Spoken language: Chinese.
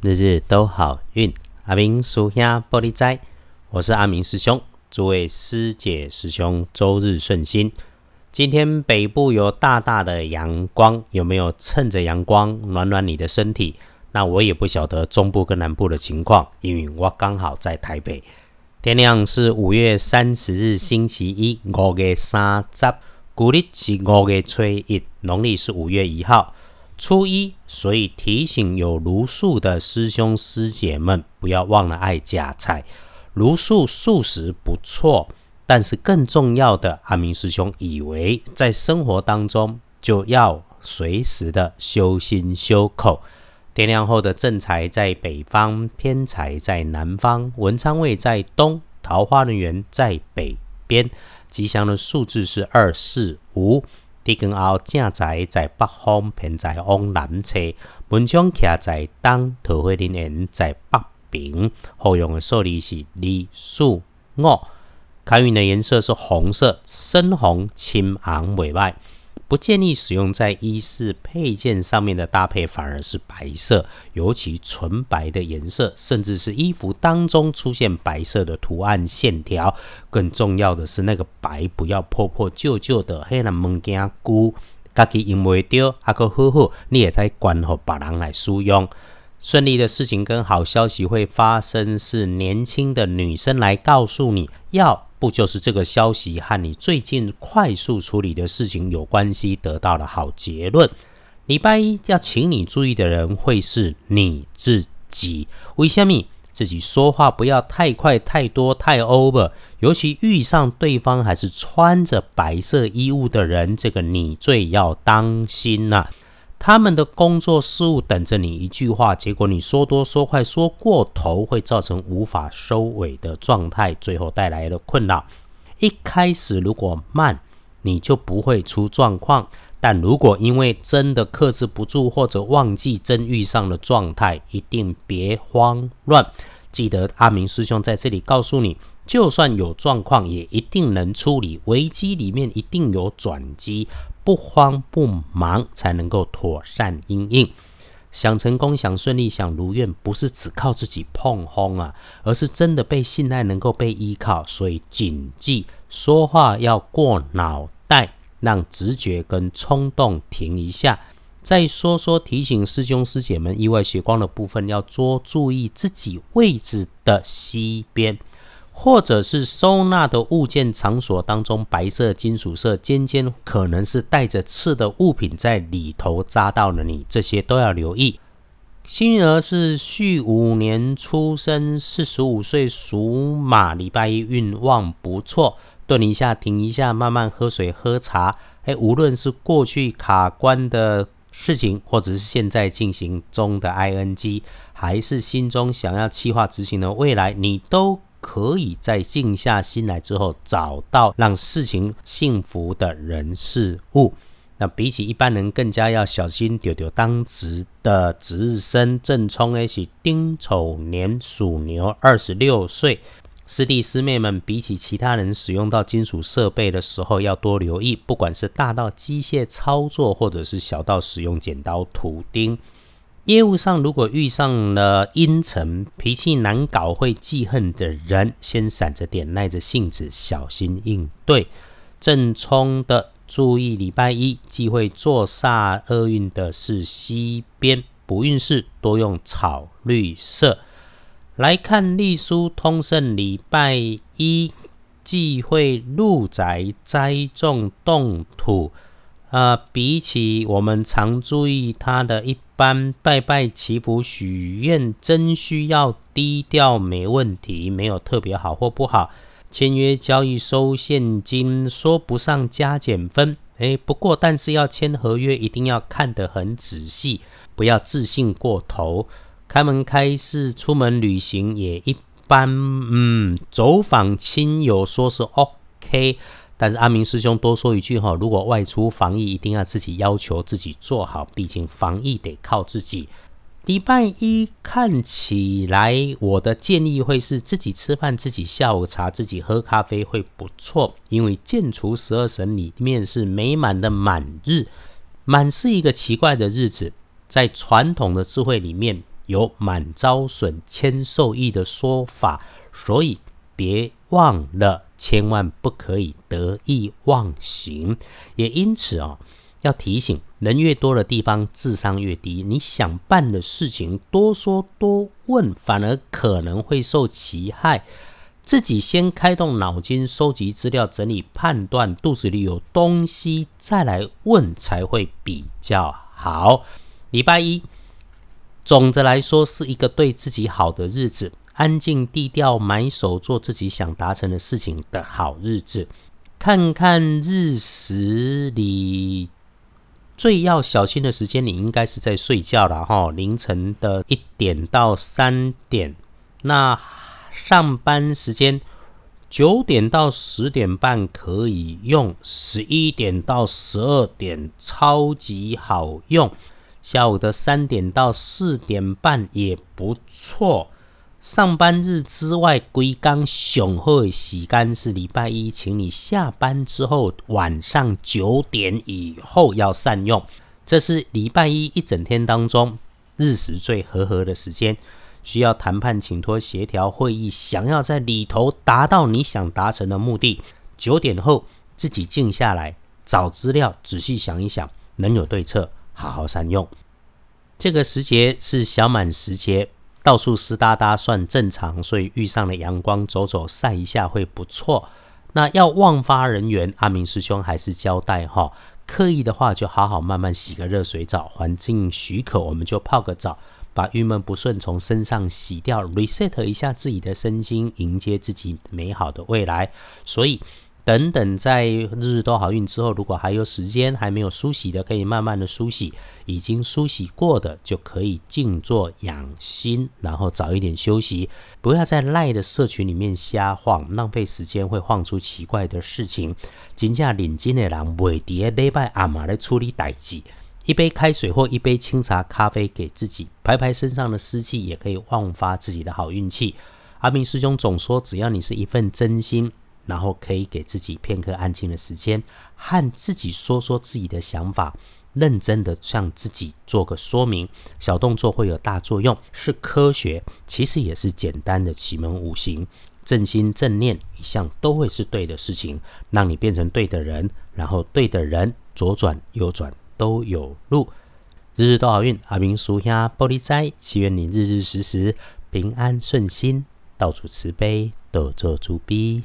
日日都好运。阿明属下玻璃斋，我是阿明师兄。诸位师姐师兄，周日顺心。今天北部有大大的阳光，有没有趁着阳光暖暖你的身体？那我也不晓得中部跟南部的情况，因为我刚好在台北。天亮是五月三十日星期一，五月三十，古历是五月初一，农历是五月一号。初一，所以提醒有茹素的师兄师姐们，不要忘了爱夹菜。茹素素食不错，但是更重要的，阿明师兄以为在生活当中就要随时的修心修口。天亮后的正财在北方，偏财在南方，文昌位在东，桃花人缘在北边。吉祥的数字是二四五。地根后正在在北方，偏在往南侧；文昌徛在东，桃花林园在北边。后用的数字是二、四、五。开运的颜色是红色，深红、青红袂歹。不建议使用在衣饰配件上面的搭配，反而是白色，尤其纯白的颜色，甚至是衣服当中出现白色的图案线条。更重要的是，那个白不要破破旧旧的，黑人物件古，家己用袂着，还可好好，你也在关乎别人来使用。顺利的事情跟好消息会发生，是年轻的女生来告诉你要。不就是这个消息和你最近快速处理的事情有关系，得到了好结论。礼拜一要请你注意的人会是你自己，为什么？自己说话不要太快、太多、太 over，尤其遇上对方还是穿着白色衣物的人，这个你最要当心呐。他们的工作事务等着你一句话，结果你说多说快说过头，会造成无法收尾的状态，最后带来的困扰。一开始如果慢，你就不会出状况；但如果因为真的克制不住，或者忘记真遇上的状态，一定别慌乱。记得阿明师兄在这里告诉你，就算有状况，也一定能处理。危机里面一定有转机。不慌不忙才能够妥善应应。想成功、想顺利、想如愿，不是只靠自己碰轰啊，而是真的被信赖，能够被依靠。所以谨记，说话要过脑袋，让直觉跟冲动停一下。再说说提醒师兄师姐们，意外血光的部分要多注意自己位置的西边。或者是收纳的物件场所当中，白色、金属色、尖尖，可能是带着刺的物品在里头扎到了你，这些都要留意。幸运儿是戌五年出生，四十五岁属马，礼拜一运旺不错。顿一下，停一下，慢慢喝水、喝茶。哎，无论是过去卡关的事情，或者是现在进行中的 ing，还是心中想要计划执行的未来，你都。可以在静下心来之后，找到让事情幸福的人事物。那比起一般人，更加要小心。丢丢当值的值日生正冲 A 是丁丑年属牛，二十六岁。师弟师妹们，比起其他人使用到金属设备的时候，要多留意。不管是大到机械操作，或者是小到使用剪刀、图钉。业务上，如果遇上了阴沉、脾气难搞、会记恨的人，先闪着点，耐着性子，小心应对。正冲的，注意礼拜一忌讳坐煞厄运的是西边，不运势多用草绿色。来看隶书通胜，礼拜一忌讳入宅栽种动土。啊，比起我们常注意它的一般拜拜祈福许愿，真需要低调没问题，没有特别好或不好。签约交易收现金，说不上加减分。哎，不过但是要签合约，一定要看得很仔细，不要自信过头。开门开市、出门旅行也一般。嗯，走访亲友说是 OK。但是阿明师兄多说一句哈，如果外出防疫，一定要自己要求自己做好，毕竟防疫得靠自己。礼拜一看起来，我的建议会是自己吃饭、自己下午茶、自己喝咖啡会不错，因为建除十二神里面是美满的满日，满是一个奇怪的日子，在传统的智慧里面，有满招损，谦受益的说法，所以别忘了，千万不可以得意忘形。也因此啊，要提醒人越多的地方，智商越低。你想办的事情多说多问，反而可能会受其害。自己先开动脑筋，收集资料，整理判断，肚子里有东西再来问才会比较好。礼拜一，总的来说是一个对自己好的日子，安静低调，埋首做自己想达成的事情的好日子。看看日时里最要小心的时间，你应该是在睡觉了哈，凌晨的一点到三点。那上班时间九点到十点半可以用，十一点到十二点超级好用，下午的三点到四点半也不错。上班日之外，归刚雄厚洗干是礼拜一，请你下班之后晚上九点以后要善用，这是礼拜一一整天当中日时最和合的时间。需要谈判、请托、协调会议，想要在里头达到你想达成的目的。九点后自己静下来找资料，仔细想一想，能有对策，好好善用。这个时节是小满时节，到处湿哒哒算正常，所以遇上了阳光，走走晒一下会不错。那要忘发人员，阿明师兄还是交代哈，刻意的话就好好慢慢洗个热水澡，环境许可我们就泡个澡。把郁闷不顺从身上洗掉，reset 一下自己的身心，迎接自己美好的未来。所以，等等在日日都好运之后，如果还有时间还没有梳洗的，可以慢慢的梳洗；已经梳洗过的，就可以静坐养心，然后早一点休息，不要在赖的社群里面瞎晃，浪费时间会晃出奇怪的事情。金价领金的人，未伫礼拜阿妈来处理代志。一杯开水或一杯清茶咖啡给自己排排身上的湿气，也可以旺发自己的好运气。阿明师兄总说，只要你是一份真心，然后可以给自己片刻安静的时间，和自己说说自己的想法，认真的向自己做个说明，小动作会有大作用，是科学，其实也是简单的奇门五行，正心正念一向都会是对的事情，让你变成对的人，然后对的人左转右转。都有路，日日都好运。阿明叔兄玻璃斋，祈愿你日日时时平安顺心，到处慈悲，多做主逼。